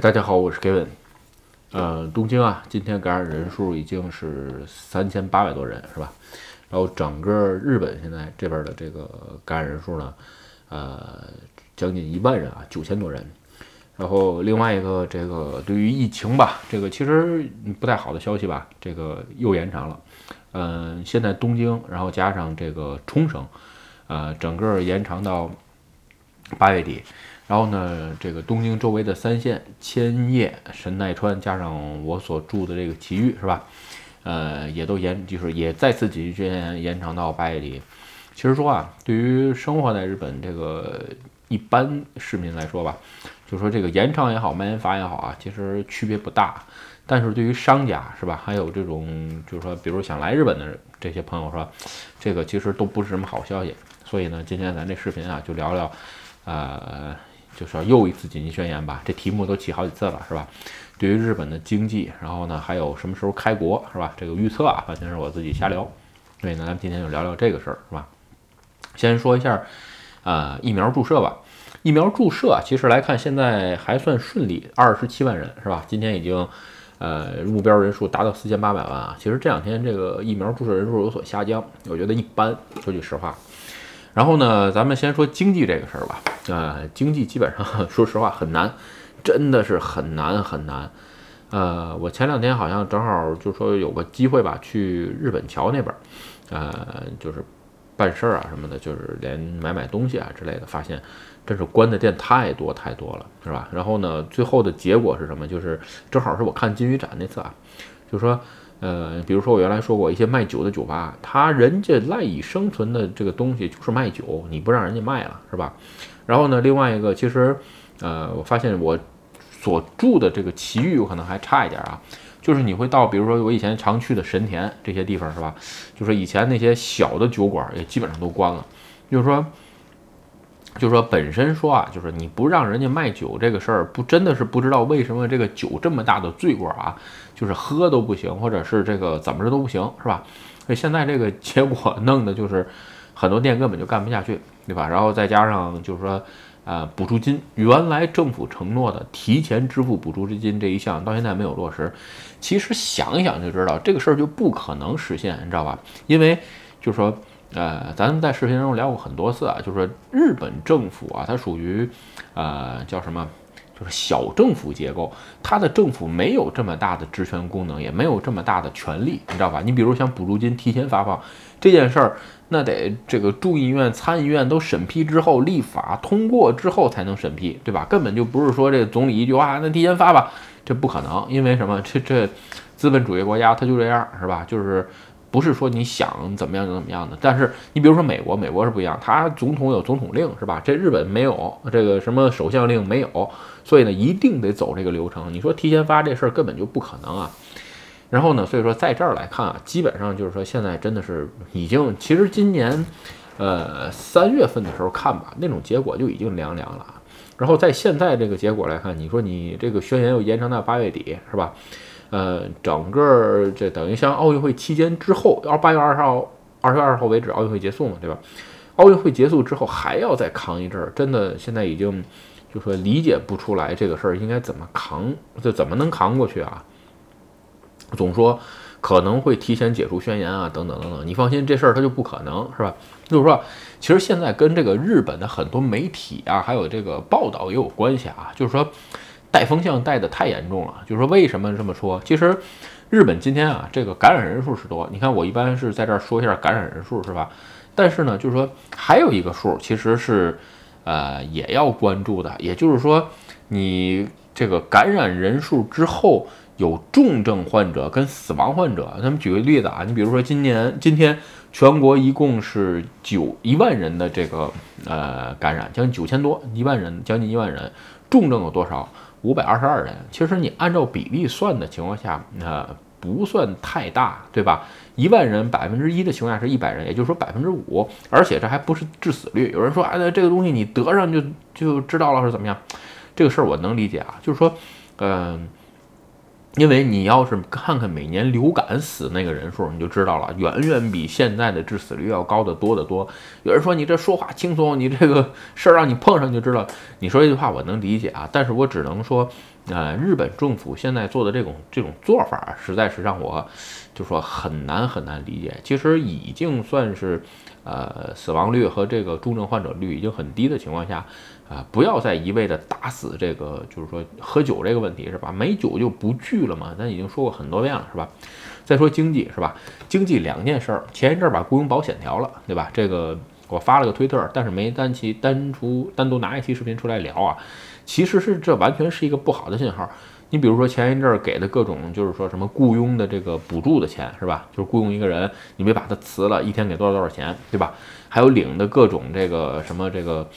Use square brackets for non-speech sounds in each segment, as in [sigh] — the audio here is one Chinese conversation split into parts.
大家好，我是 Kevin。呃，东京啊，今天感染人数已经是三千八百多人，是吧？然后整个日本现在这边的这个感染人数呢，呃，将近一万人啊，九千多人。然后另外一个这个对于疫情吧，这个其实不太好的消息吧，这个又延长了。嗯，现在东京，然后加上这个冲绳，呃，整个延长到八月底。然后呢，这个东京周围的三县千叶、神奈川，加上我所住的这个埼玉，是吧？呃，也都延，就是也再次紧急宣言延长到八月底。其实说啊，对于生活在日本这个一般市民来说吧，就说这个延长也好，蔓延法也好啊，其实区别不大。但是对于商家是吧，还有这种就是说，比如想来日本的这些朋友说，这个其实都不是什么好消息。所以呢，今天咱这视频啊，就聊聊，呃。就是要又一次紧急宣言吧，这题目都起好几次了，是吧？对于日本的经济，然后呢，还有什么时候开国，是吧？这个预测啊，完全是我自己瞎聊。所以呢，咱们今天就聊聊这个事儿，是吧？先说一下，呃，疫苗注射吧。疫苗注射其实来看，现在还算顺利，二十七万人，是吧？今天已经，呃，目标人数达到四千八百万啊。其实这两天这个疫苗注射人数有所下降，我觉得一般，说句实话。然后呢，咱们先说经济这个事儿吧。呃，经济基本上 [laughs] 说实话很难，真的是很难很难。呃，我前两天好像正好就说有个机会吧，去日本桥那边，呃，就是办事儿啊什么的，就是连买买东西啊之类的，发现真是关的店太多太多了，是吧？然后呢，最后的结果是什么？就是正好是我看金鱼展那次啊，就说。呃，比如说我原来说过一些卖酒的酒吧，他人家赖以生存的这个东西就是卖酒，你不让人家卖了，是吧？然后呢，另外一个其实，呃，我发现我所住的这个奇遇可能还差一点啊，就是你会到，比如说我以前常去的神田这些地方，是吧？就是以前那些小的酒馆也基本上都关了，就是说。就是说，本身说啊，就是你不让人家卖酒这个事儿，不真的是不知道为什么这个酒这么大的罪过啊，就是喝都不行，或者是这个怎么着都不行，是吧？所以现在这个结果弄的就是很多店根本就干不下去，对吧？然后再加上就是说，呃，补助金原来政府承诺的提前支付补助资金这一项到现在没有落实，其实想一想就知道这个事儿就不可能实现，你知道吧？因为就是说。呃，咱们在视频中聊过很多次啊，就是说日本政府啊，它属于，呃，叫什么？就是小政府结构，它的政府没有这么大的职权功能，也没有这么大的权利，你知道吧？你比如像补助金提前发放这件事儿，那得这个众议院、参议院都审批之后，立法通过之后才能审批，对吧？根本就不是说这总理一句话，那提前发吧，这不可能，因为什么？这这资本主义国家它就这样，是吧？就是。不是说你想怎么样就怎么样的，但是你比如说美国，美国是不一样，他总统有总统令，是吧？这日本没有这个什么首相令没有，所以呢，一定得走这个流程。你说提前发这事儿根本就不可能啊。然后呢，所以说在这儿来看啊，基本上就是说现在真的是已经，其实今年，呃，三月份的时候看吧，那种结果就已经凉凉了。然后在现在这个结果来看，你说你这个宣言又延长到八月底，是吧？呃，整个这等于像奥运会期间之后，要八月二十号、二月二十号为止，奥运会结束嘛，对吧？奥运会结束之后还要再扛一阵儿，真的现在已经就说理解不出来这个事儿应该怎么扛，就怎么能扛过去啊？总说可能会提前解除宣言啊，等等等等，你放心，这事儿它就不可能是吧？就是说，其实现在跟这个日本的很多媒体啊，还有这个报道也有关系啊，就是说。带风向带的太严重了，就是说为什么这么说？其实日本今天啊，这个感染人数是多。你看我一般是在这儿说一下感染人数，是吧？但是呢，就是说还有一个数，其实是呃也要关注的。也就是说，你这个感染人数之后有重症患者跟死亡患者。咱们举个例子啊，你比如说今年今天全国一共是九一万人的这个呃感染，将近九千多一万人，将近一万人，重症有多少？五百二十二人，其实你按照比例算的情况下，呃，不算太大，对吧？一万人百分之一的情况下是一百人，也就是说百分之五，而且这还不是致死率。有人说，哎，这个东西你得上就就知道了是怎么样？这个事儿我能理解啊，就是说，嗯，因为你要是看看每年流感死那个人数，你就知道了，远远比现在的致死率要高得多得多。有人说你这说话轻松，你这个事儿让你碰上就知道。你说这句话我能理解啊，但是我只能说，呃，日本政府现在做的这种这种做法，实在是让我就说很难很难理解。其实已经算是，呃，死亡率和这个重症患者率已经很低的情况下。啊，不要再一味的打死这个，就是说喝酒这个问题是吧？没酒就不聚了嘛，咱已经说过很多遍了是吧？再说经济是吧？经济两件事儿，前一阵儿把雇佣保险调了，对吧？这个我发了个推特，但是没单期单出单独拿一期视频出来聊啊。其实是这完全是一个不好的信号。你比如说前一阵儿给的各种就是说什么雇佣的这个补助的钱是吧？就是雇佣一个人，你别把他辞了，一天给多少多少钱，对吧？还有领的各种这个什么这个。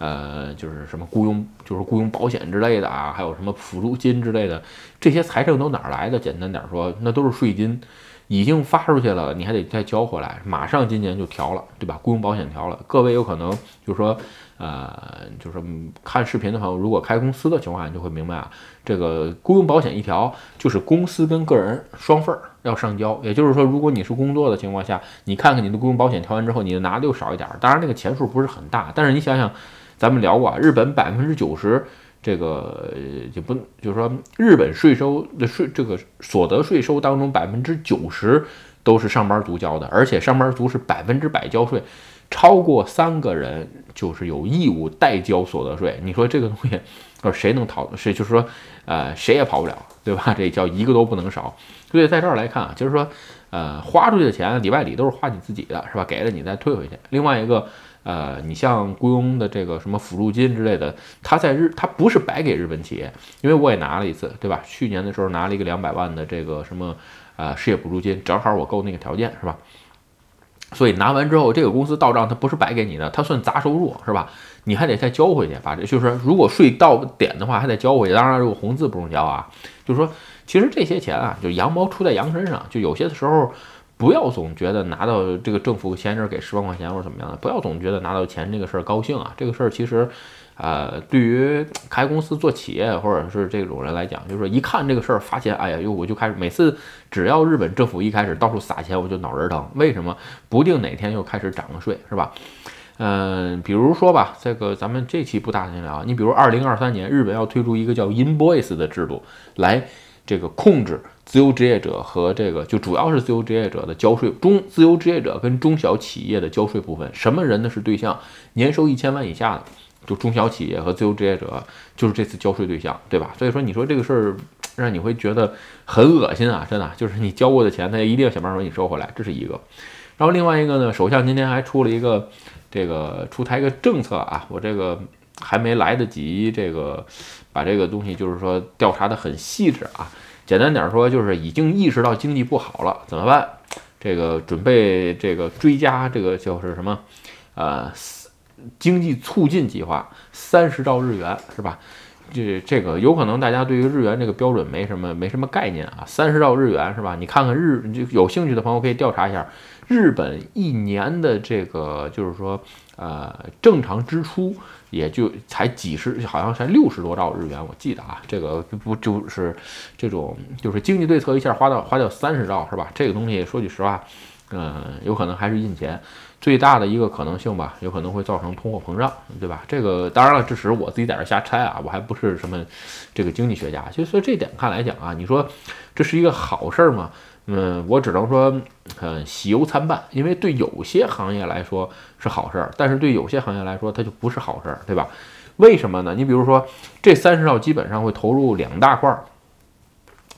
呃，就是什么雇佣，就是雇佣保险之类的啊，还有什么辅助金之类的，这些财政都哪儿来的？简单点说，那都是税金，已经发出去了，你还得再交回来。马上今年就调了，对吧？雇佣保险调了，各位有可能就是说，呃，就是看视频的朋友，如果开公司的情况下，你就会明白啊，这个雇佣保险一调，就是公司跟个人双份儿要上交。也就是说，如果你是工作的情况下，你看看你的雇佣保险调完之后，你拿的又少一点。当然，那个钱数不是很大，但是你想想。咱们聊过啊，日本百分之九十这个就不就是说，日本税收的税这个所得税收当中百分之九十都是上班族交的，而且上班族是百分之百交税，超过三个人就是有义务代交所得税。你说这个东西，[laughs] 呃，谁能逃？谁就是说，呃，谁也跑不了，对吧？[laughs] 这叫一个都不能少。所以在这儿来看啊，就是说，呃，花出去的钱里外里都是花你自己的，是吧？给了你再退回去。另外一个。呃，你像雇佣的这个什么辅助金之类的，他在日他不是白给日本企业，因为我也拿了一次，对吧？去年的时候拿了一个两百万的这个什么呃失业补助金，正好我够那个条件，是吧？所以拿完之后，这个公司到账，它不是白给你的，它算杂收入，是吧？你还得再交回去，把这就是如果税到点的话，还得交回去。当然，如果红字不用交啊，就是说，其实这些钱啊，就羊毛出在羊身上，就有些的时候。不要总觉得拿到这个政府前一阵给十万块钱或者怎么样的，不要总觉得拿到钱这个事儿高兴啊。这个事儿其实，呃，对于开公司做企业或者是这种人来讲，就是说一看这个事儿发钱，哎呀，又我就开始每次只要日本政府一开始到处撒钱，我就脑仁疼。为什么？不定哪天又开始涨个税，是吧？嗯，比如说吧，这个咱们这期不大闲聊，你比如二零二三年日本要推出一个叫 invoice 的制度来。这个控制自由职业者和这个就主要是自由职业者的交税中，自由职业者跟中小企业的交税部分，什么人呢是对象？年收一千万以下的，就中小企业和自由职业者就是这次交税对象，对吧？所以说你说这个事儿让你会觉得很恶心啊，真的就是你交过的钱，他一定要想办法给你收回来，这是一个。然后另外一个呢，首相今天还出了一个这个出台一个政策啊，我这个还没来得及这个把这个东西就是说调查的很细致啊。简单点说，就是已经意识到经济不好了，怎么办？这个准备这个追加这个就是什么，呃，经济促进计划，三十兆日元是吧？这这个有可能大家对于日元这个标准没什么没什么概念啊，三十兆日元是吧？你看看日，就有兴趣的朋友可以调查一下。日本一年的这个就是说，呃，正常支出也就才几十，好像才六十多兆日元，我记得啊，这个不就是这种就是经济对策一下花到花掉三十兆是吧？这个东西说句实话，嗯，有可能还是印钱，最大的一个可能性吧，有可能会造成通货膨胀，对吧？这个当然了，这只是我自己在这瞎猜啊，我还不是什么这个经济学家，就所以这点看来讲啊，你说这是一个好事儿吗？嗯，我只能说，嗯，喜忧参半，因为对有些行业来说是好事儿，但是对有些行业来说它就不是好事儿，对吧？为什么呢？你比如说，这三十兆基本上会投入两大块儿。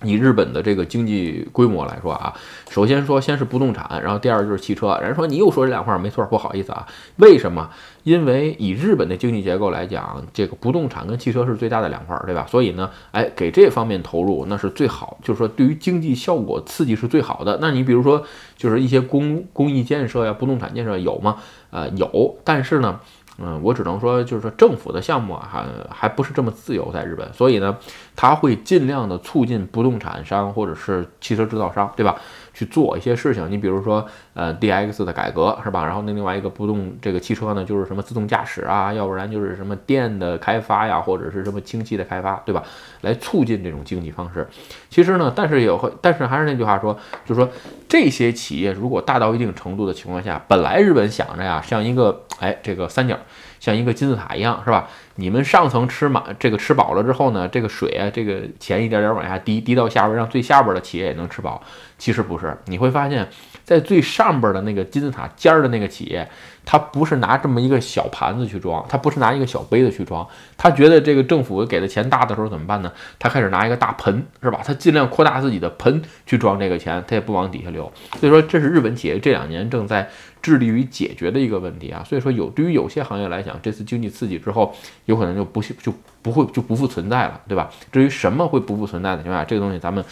以日本的这个经济规模来说啊，首先说先是不动产，然后第二就是汽车。人家说你又说这两块儿没错，不好意思啊，为什么？因为以日本的经济结构来讲，这个不动产跟汽车是最大的两块儿，对吧？所以呢，哎，给这方面投入那是最好，就是说对于经济效果刺激是最好的。那你比如说就是一些公公益建设呀、不动产建设有吗？呃，有，但是呢。嗯，我只能说，就是说政府的项目啊，还还不是这么自由，在日本，所以呢，他会尽量的促进不动产商或者是汽车制造商，对吧？去做一些事情。你比如说，呃，D X 的改革是吧？然后那另外一个不动这个汽车呢，就是什么自动驾驶啊，要不然就是什么电的开发呀，或者是什么氢气的开发，对吧？来促进这种经济方式。其实呢，但是也会，但是还是那句话说，就是说这些企业如果大到一定程度的情况下，本来日本想着呀，像一个哎这个三角。像一个金字塔一样，是吧？你们上层吃满这个吃饱了之后呢，这个水啊，这个钱一点点往下滴，滴到下边，让最下边的企业也能吃饱。其实不是，你会发现在最上边的那个金字塔尖儿的那个企业。他不是拿这么一个小盘子去装，他不是拿一个小杯子去装，他觉得这个政府给的钱大的时候怎么办呢？他开始拿一个大盆，是吧？他尽量扩大自己的盆去装这个钱，他也不往底下流。所以说，这是日本企业这两年正在致力于解决的一个问题啊。所以说，有对于有些行业来讲，这次经济刺激之后，有可能就不就不会就不复存在了，对吧？至于什么会不复存在的情况下，这个东西咱们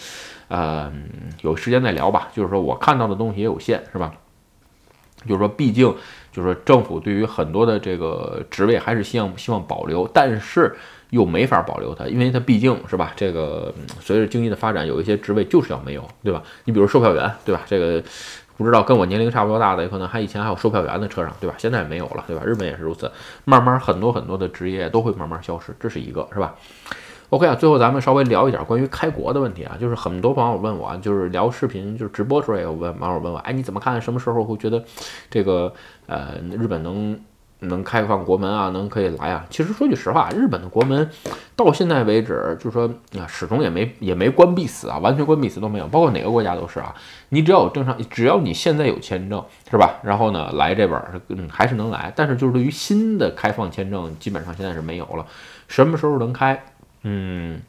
呃有时间再聊吧。就是说我看到的东西也有限，是吧？就是说，毕竟。就是说，政府对于很多的这个职位还是希望希望保留，但是又没法保留它，因为它毕竟是吧，这个随着经济的发展，有一些职位就是要没有，对吧？你比如售票员，对吧？这个不知道跟我年龄差不多大的，有可能还以前还有售票员的车上，对吧？现在没有了，对吧？日本也是如此，慢慢很多很多的职业都会慢慢消失，这是一个，是吧？OK 啊，最后咱们稍微聊一点关于开国的问题啊，就是很多网友问我啊，就是聊视频，就是直播时候也有问网友问我，哎，你怎么看？什么时候会觉得这个呃日本能能开放国门啊，能可以来啊？其实说句实话，日本的国门到现在为止，就是说啊，始终也没也没关闭死啊，完全关闭死都没有，包括哪个国家都是啊。你只要有正常，只要你现在有签证是吧？然后呢来这边嗯还是能来，但是就是对于新的开放签证，基本上现在是没有了。什么时候能开？嗯，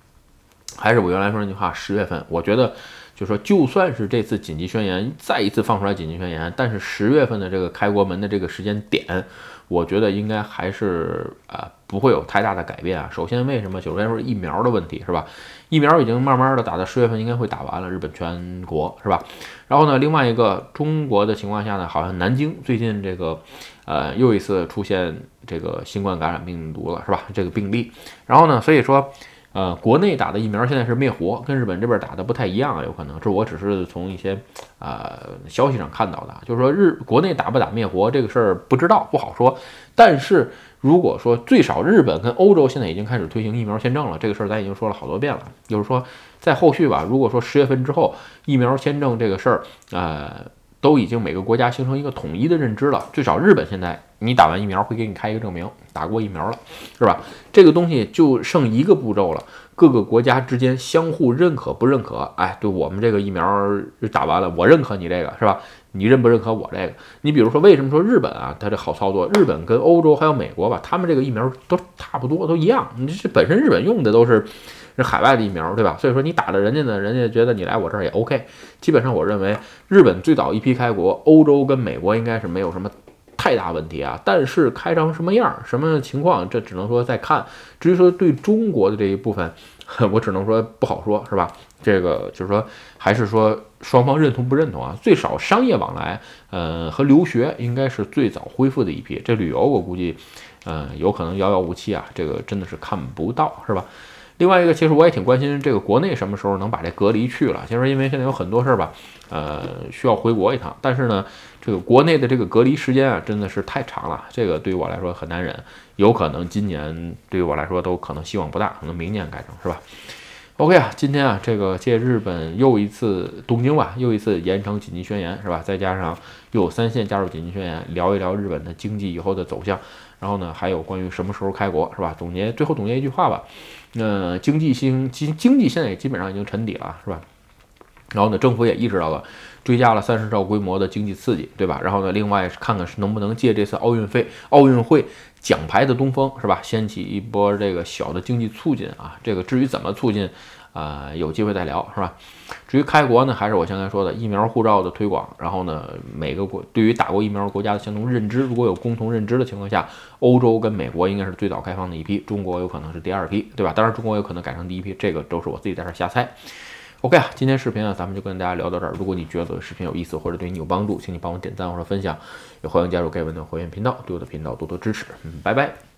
还是我原来说那句话，十月份，我觉得，就说就算是这次紧急宣言再一次放出来紧急宣言，但是十月份的这个开国门的这个时间点，我觉得应该还是呃不会有太大的改变啊。首先，为什么？首先说疫苗的问题是吧？疫苗已经慢慢的打到十月份应该会打完了，日本全国是吧？然后呢，另外一个中国的情况下呢，好像南京最近这个呃又一次出现。这个新冠感染病毒了是吧？这个病例，然后呢，所以说，呃，国内打的疫苗现在是灭活，跟日本这边打的不太一样啊，有可能这我只是从一些呃消息上看到的，就是说日国内打不打灭活这个事儿不知道不好说，但是如果说最少日本跟欧洲现在已经开始推行疫苗签证了，这个事儿咱已经说了好多遍了，就是说在后续吧，如果说十月份之后疫苗签证这个事儿，呃。都已经每个国家形成一个统一的认知了，最少日本现在你打完疫苗会给你开一个证明，打过疫苗了，是吧？这个东西就剩一个步骤了，各个国家之间相互认可不认可？哎，对我们这个疫苗打完了，我认可你这个是吧？你认不认可我这个？你比如说，为什么说日本啊，它这好操作？日本跟欧洲还有美国吧，他们这个疫苗都差不多，都一样。你这本身日本用的都是。是海外的疫苗，对吧？所以说你打了人家呢，人家觉得你来我这儿也 OK。基本上我认为日本最早一批开国，欧洲跟美国应该是没有什么太大问题啊。但是开成什么样、什么情况，这只能说再看。至于说对中国的这一部分，[laughs] 我只能说不好说，是吧？这个就是说，还是说双方认同不认同啊？最少商业往来，呃，和留学应该是最早恢复的一批。这旅游我估计，嗯，有可能遥遥无期啊。这个真的是看不到，是吧？另外一个，其实我也挺关心这个国内什么时候能把这隔离去了。其实因为现在有很多事儿吧，呃，需要回国一趟。但是呢，这个国内的这个隔离时间啊，真的是太长了，这个对于我来说很难忍。有可能今年对于我来说都可能希望不大，可能明年改成是吧？OK 啊，今天啊，这个借日本又一次东京吧，又一次延长紧急宣言是吧？再加上又有三线加入紧急宣言，聊一聊日本的经济以后的走向。然后呢，还有关于什么时候开国是吧？总结最后总结一句话吧，那经济兴经经济现在也基本上已经沉底了是吧？然后呢，政府也意识到了，追加了三十兆规模的经济刺激，对吧？然后呢，另外看看是能不能借这次奥运会奥运会奖牌的东风是吧，掀起一波这个小的经济促进啊。这个至于怎么促进？啊，有机会再聊是吧？至于开国呢，还是我刚才说的疫苗护照的推广，然后呢，每个国对于打过疫苗国家的相同认知，如果有共同认知的情况下，欧洲跟美国应该是最早开放的一批，中国有可能是第二批，对吧？当然，中国有可能改成第一批，这个都是我自己在这瞎猜。OK 啊，今天视频呢，咱们就跟大家聊到这儿。如果你觉得视频有意思或者对你有帮助，请你帮我点赞或者分享，也欢迎加入盖文的会员频道，对我的频道多多支持。嗯，拜拜。